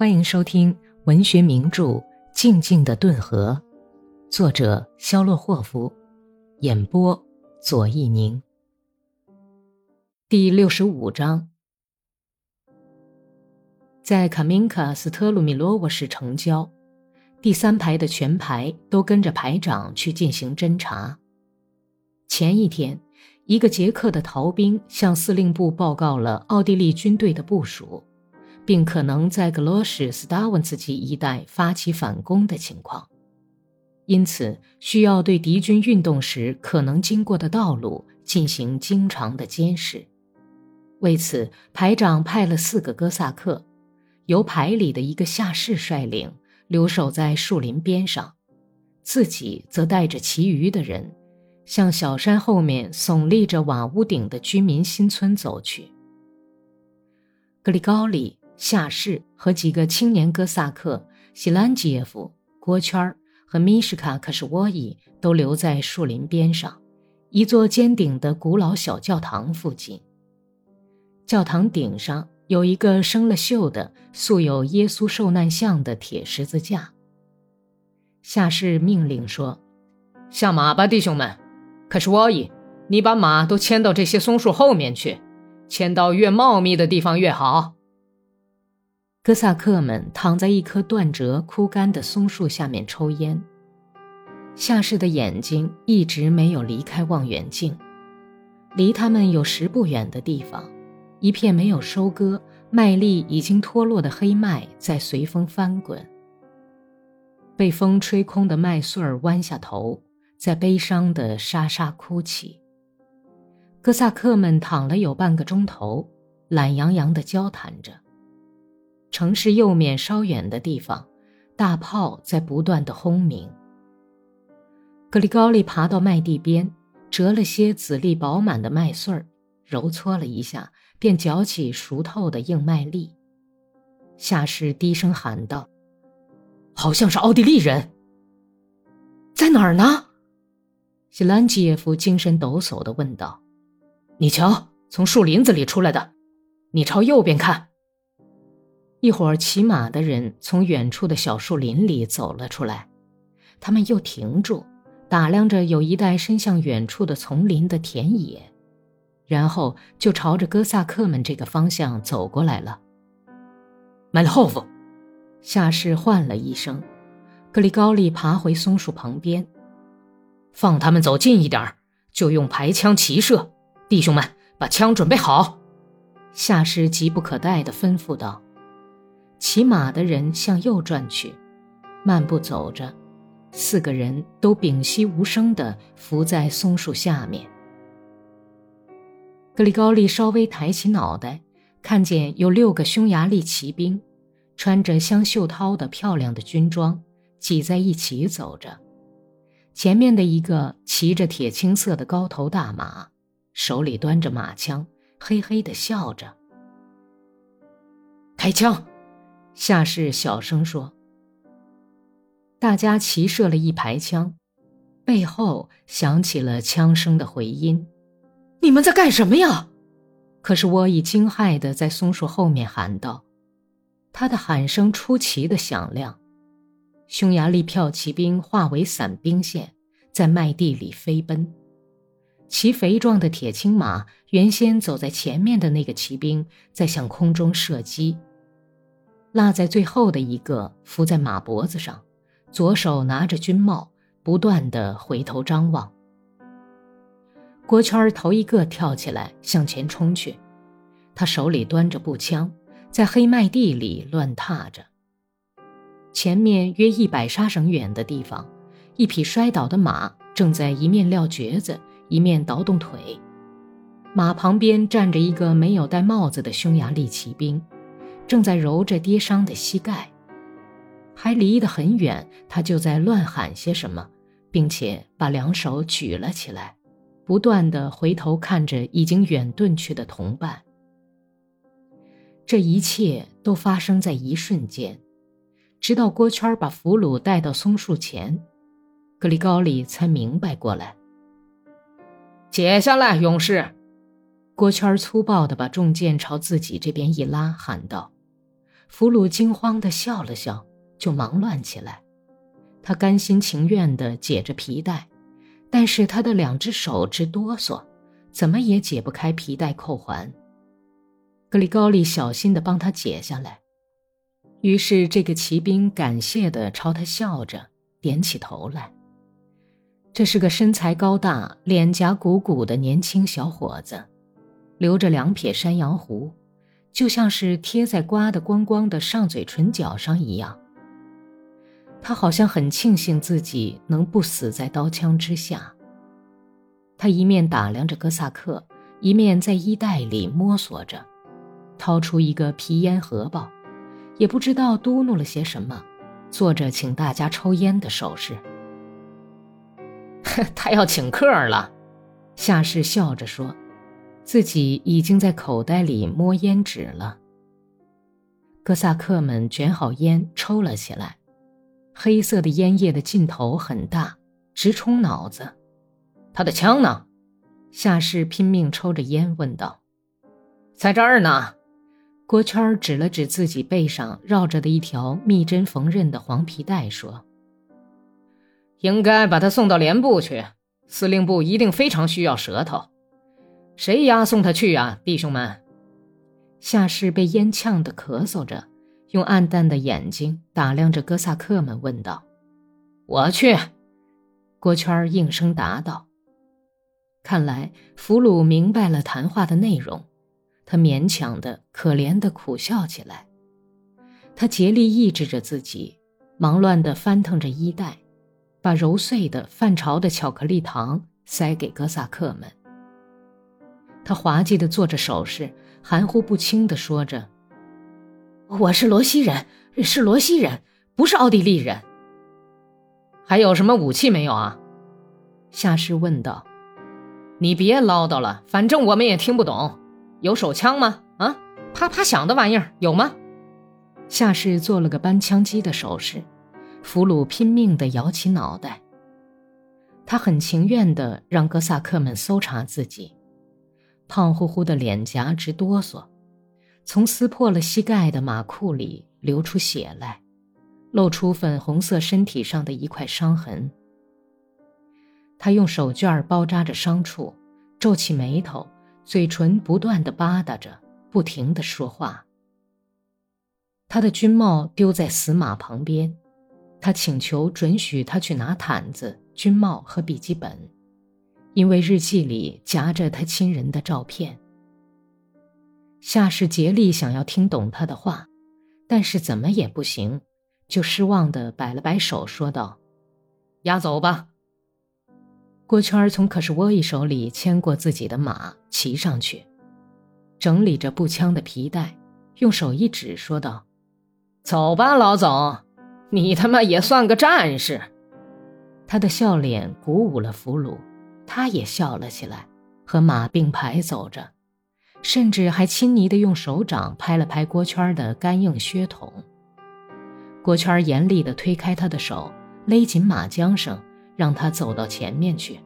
欢迎收听文学名著《静静的顿河》，作者肖洛霍夫，演播左一宁。第六十五章，在卡明卡斯特鲁米罗沃市城郊，第三排的全排都跟着排长去进行侦查。前一天，一个捷克的逃兵向司令部报告了奥地利军队的部署。并可能在格罗什斯达文茨基一带发起反攻的情况，因此需要对敌军运动时可能经过的道路进行经常的监视。为此，排长派了四个哥萨克，由排里的一个下士率领，留守在树林边上，自己则带着其余的人，向小山后面耸立着瓦屋顶的居民新村走去。格里高里。夏氏和几个青年哥萨克西兰基耶夫、郭圈儿和米什卡克什沃伊都留在树林边上，一座尖顶的古老小教堂附近。教堂顶上有一个生了锈的、塑有耶稣受难像的铁十字架。夏氏命令说：“下马吧，弟兄们！可是沃伊，你把马都牵到这些松树后面去，牵到越茂密的地方越好。”哥萨克们躺在一棵断折枯干的松树下面抽烟。夏氏的眼睛一直没有离开望远镜。离他们有十步远的地方，一片没有收割、麦粒已经脱落的黑麦在随风翻滚。被风吹空的麦穗儿弯下头，在悲伤地沙沙哭泣。哥萨克们躺了有半个钟头，懒洋洋地交谈着。城市右面稍远的地方，大炮在不断的轰鸣。格里高利爬到麦地边，折了些籽粒饱满的麦穗儿，揉搓了一下，便嚼起熟透的硬麦粒。夏士低声喊道：“好像是奥地利人，在哪儿呢？”西兰基耶夫精神抖擞地问道：“你瞧，从树林子里出来的，你朝右边看。”一伙骑马的人从远处的小树林里走了出来，他们又停住，打量着有一带伸向远处的丛林的田野，然后就朝着哥萨克们这个方向走过来了。麦利霍夫，夏士唤了一声，格里高利爬回松树旁边，放他们走近一点，就用排枪齐射。弟兄们，把枪准备好。夏士急不可待地吩咐道。骑马的人向右转去，漫步走着，四个人都屏息无声地伏在松树下面。格里高利稍微抬起脑袋，看见有六个匈牙利骑兵，穿着镶袖绦的漂亮的军装，挤在一起走着。前面的一个骑着铁青色的高头大马，手里端着马枪，嘿嘿地笑着。开枪！夏士小声说：“大家齐射了一排枪，背后响起了枪声的回音。你们在干什么呀？”可是我已惊骇的在松树后面喊道：“他的喊声出奇的响亮。”匈牙利骠骑兵化为散兵线，在麦地里飞奔。骑肥壮的铁青马原先走在前面的那个骑兵在向空中射击。落在最后的一个伏在马脖子上，左手拿着军帽，不断的回头张望。郭圈头一个跳起来向前冲去，他手里端着步枪，在黑麦地里乱踏着。前面约一百沙绳远的地方，一匹摔倒的马正在一面撂蹶子，一面倒动腿，马旁边站着一个没有戴帽子的匈牙利骑兵。正在揉着跌伤的膝盖，还离得很远，他就在乱喊些什么，并且把两手举了起来，不断的回头看着已经远遁去的同伴。这一切都发生在一瞬间，直到郭圈把俘虏带到松树前，格里高利才明白过来。解下来，勇士！郭圈粗暴地把重剑朝自己这边一拉，喊道。俘虏惊慌地笑了笑，就忙乱起来。他甘心情愿地解着皮带，但是他的两只手直哆嗦，怎么也解不开皮带扣环。格里高利小心地帮他解下来，于是这个骑兵感谢地朝他笑着，点起头来。这是个身材高大、脸颊鼓鼓的年轻小伙子，留着两撇山羊胡，就像是贴在刮得光光的上嘴唇角上一样。他好像很庆幸自己能不死在刀枪之下。他一面打量着哥萨克，一面在衣袋里摸索着，掏出一个皮烟盒包，也不知道嘟哝了些什么，做着请大家抽烟的手势。他要请客了，夏氏笑着说，自己已经在口袋里摸烟纸了。哥萨克们卷好烟抽了起来，黑色的烟叶的劲头很大，直冲脑子。他的枪呢？夏氏拼命抽着烟问道。在这儿呢。郭圈指了指自己背上绕着的一条密针缝纫的黄皮带说。应该把他送到连部去，司令部一定非常需要舌头。谁押送他去啊，弟兄们？夏氏被烟呛得咳嗽着，用暗淡的眼睛打量着哥萨克们，问道：“我去。”郭圈应声答道。看来俘虏明白了谈话的内容，他勉强的、可怜的苦笑起来。他竭力抑制着自己，忙乱的翻腾着衣袋。把揉碎的泛潮的巧克力糖塞给哥萨克们。他滑稽地做着手势，含糊不清地说着：“我是罗西人，是罗西人，不是奥地利人。”还有什么武器没有啊？夏氏问道。“你别唠叨了，反正我们也听不懂。有手枪吗？啊，啪啪响的玩意儿有吗？”夏氏做了个搬枪机的手势。俘虏拼命地摇起脑袋。他很情愿地让哥萨克们搜查自己，胖乎乎的脸颊直哆嗦，从撕破了膝盖的马裤里流出血来，露出粉红色身体上的一块伤痕。他用手绢包扎着伤处，皱起眉头，嘴唇不断的吧嗒着，不停的说话。他的军帽丢在死马旁边。他请求准许他去拿毯子、军帽和笔记本，因为日记里夹着他亲人的照片。夏氏竭力想要听懂他的话，但是怎么也不行，就失望地摆了摆手，说道：“押走吧。”郭圈从可是沃伊手里牵过自己的马，骑上去，整理着步枪的皮带，用手一指，说道：“走吧，老总。”你他妈也算个战士！他的笑脸鼓舞了俘虏，他也笑了起来，和马并排走着，甚至还亲昵地用手掌拍了拍郭圈的干硬靴筒。郭圈严厉地推开他的手，勒紧马缰绳，让他走到前面去。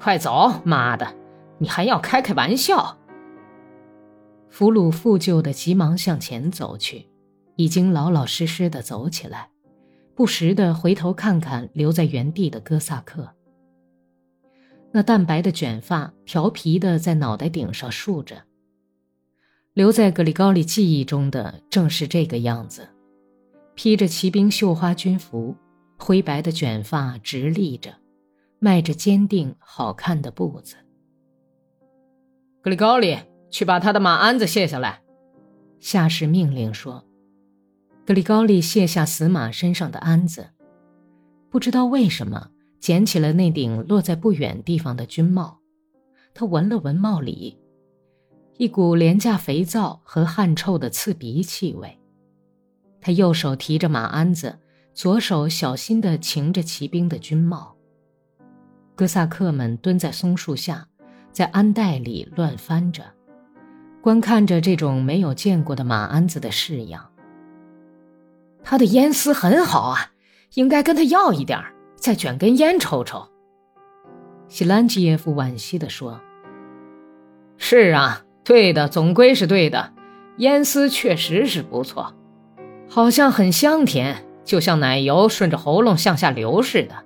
快走！妈的，你还要开开玩笑！俘虏负疚地急忙向前走去。已经老老实实的走起来，不时的回头看看留在原地的哥萨克。那淡白的卷发调皮的在脑袋顶上竖着。留在格里高利记忆中的正是这个样子，披着骑兵绣花军服，灰白的卷发直立着，迈着坚定好看的步子。格里高利，去把他的马鞍子卸下来。下士命令说。格里高利卸下死马身上的鞍子，不知道为什么捡起了那顶落在不远地方的军帽。他闻了闻帽里，一股廉价肥皂和汗臭的刺鼻气味。他右手提着马鞍子，左手小心地擎着骑兵的军帽。哥萨克们蹲在松树下，在鞍袋里乱翻着，观看着这种没有见过的马鞍子的式样。他的烟丝很好啊，应该跟他要一点儿再卷根烟抽抽。西兰基耶夫惋惜地说：“是啊，对的，总归是对的，烟丝确实是不错，好像很香甜，就像奶油顺着喉咙向下流似的。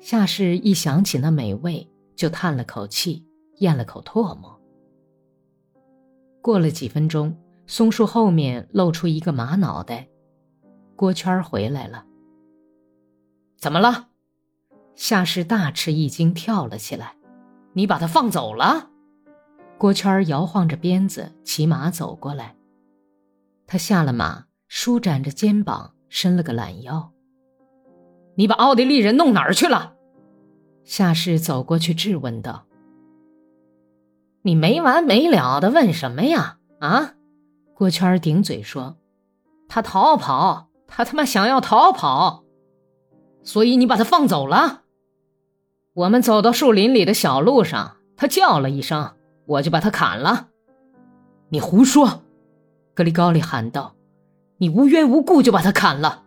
夏氏一想起那美味，就叹了口气，咽了口唾沫。过了几分钟，松树后面露出一个马脑袋，郭圈回来了。怎么了？夏氏大吃一惊，跳了起来。你把他放走了？郭圈摇晃着鞭子，骑马走过来。他下了马，舒展着肩膀，伸了个懒腰。你把奥地利人弄哪儿去了？夏氏走过去质问道。你没完没了的问什么呀？啊！郭圈顶嘴说：“他逃跑，他他妈想要逃跑。”所以你把他放走了。我们走到树林里的小路上，他叫了一声，我就把他砍了。你胡说！格里高利喊道：“你无缘无故就把他砍了。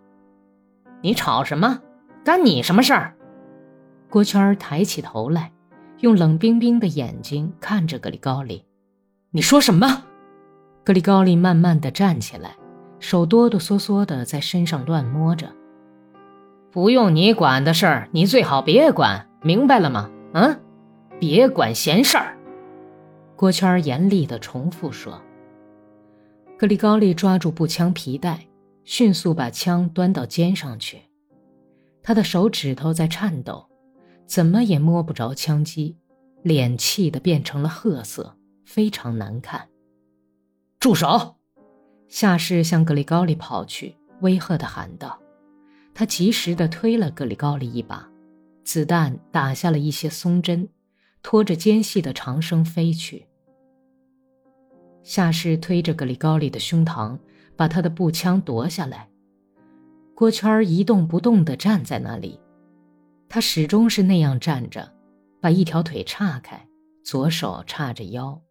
你吵什么？干你什么事儿？”郭圈抬起头来，用冷冰冰的眼睛看着格里高利。你说什么？格里高利慢慢的站起来，手哆哆嗦嗦的在身上乱摸着。不用你管的事儿，你最好别管，明白了吗？嗯，别管闲事儿。郭圈严厉地重复说。格里高利抓住步枪皮带，迅速把枪端到肩上去。他的手指头在颤抖，怎么也摸不着枪机，脸气得变成了褐色，非常难看。住手！夏氏向格里高利跑去，威吓地喊道。他及时地推了格里高利一把，子弹打下了一些松针，拖着尖细的长生飞去。夏氏推着格里高利的胸膛，把他的步枪夺下来。郭圈一动不动地站在那里，他始终是那样站着，把一条腿岔开，左手叉着腰。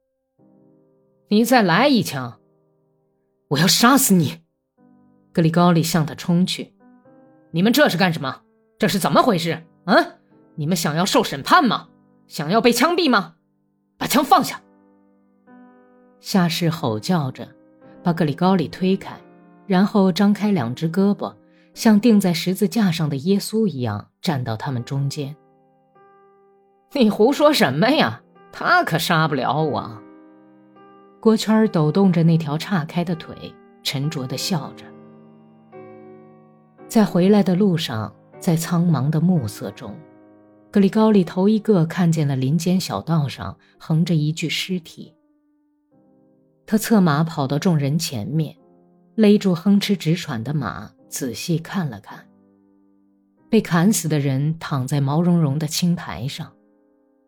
你再来一枪，我要杀死你！格里高利向他冲去。你们这是干什么？这是怎么回事？嗯，你们想要受审判吗？想要被枪毙吗？把枪放下！夏氏吼叫着，把格里高里推开，然后张开两只胳膊，像钉在十字架上的耶稣一样站到他们中间。你胡说什么呀？他可杀不了我。郭圈抖动着那条岔开的腿，沉着地笑着。在回来的路上，在苍茫的暮色中，格里高利头一个看见了林间小道上横着一具尸体。他策马跑到众人前面，勒住哼哧直喘的马，仔细看了看。被砍死的人躺在毛茸茸的青苔上，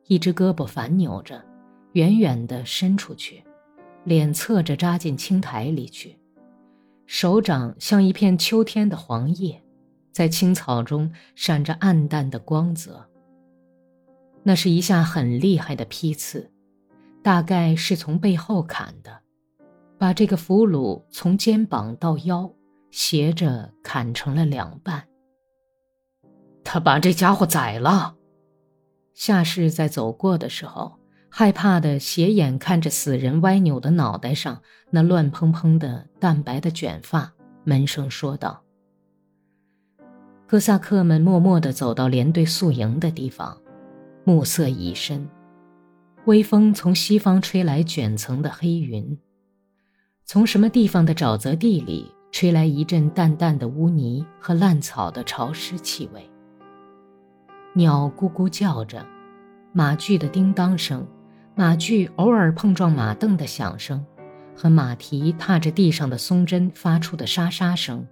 一只胳膊反扭着，远远地伸出去，脸侧着扎进青苔里去。手掌像一片秋天的黄叶，在青草中闪着暗淡的光泽。那是一下很厉害的劈刺，大概是从背后砍的，把这个俘虏从肩膀到腰斜着砍成了两半。他把这家伙宰了。夏氏在走过的时候。害怕的斜眼看着死人歪扭的脑袋上那乱蓬蓬的淡白的卷发，闷声说道：“哥萨克们默默地走到连队宿营的地方，暮色已深，微风从西方吹来卷层的黑云，从什么地方的沼泽地里吹来一阵淡淡的污泥和烂草的潮湿气味。鸟咕咕叫着，马具的叮当声。”马具偶尔碰撞马凳的响声，和马蹄踏着地上的松针发出的沙沙声，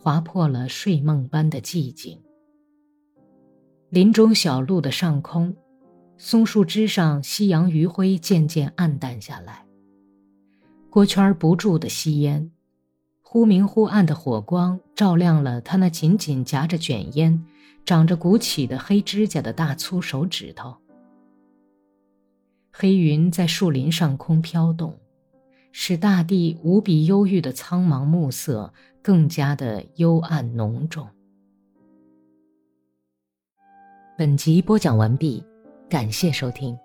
划破了睡梦般的寂静。林中小路的上空，松树枝上夕阳余晖渐渐暗淡下来。郭圈不住的吸烟，忽明忽暗的火光照亮了他那紧紧夹着卷烟、长着鼓起的黑指甲的大粗手指头。黑云在树林上空飘动，使大地无比忧郁的苍茫暮色更加的幽暗浓重。本集播讲完毕，感谢收听。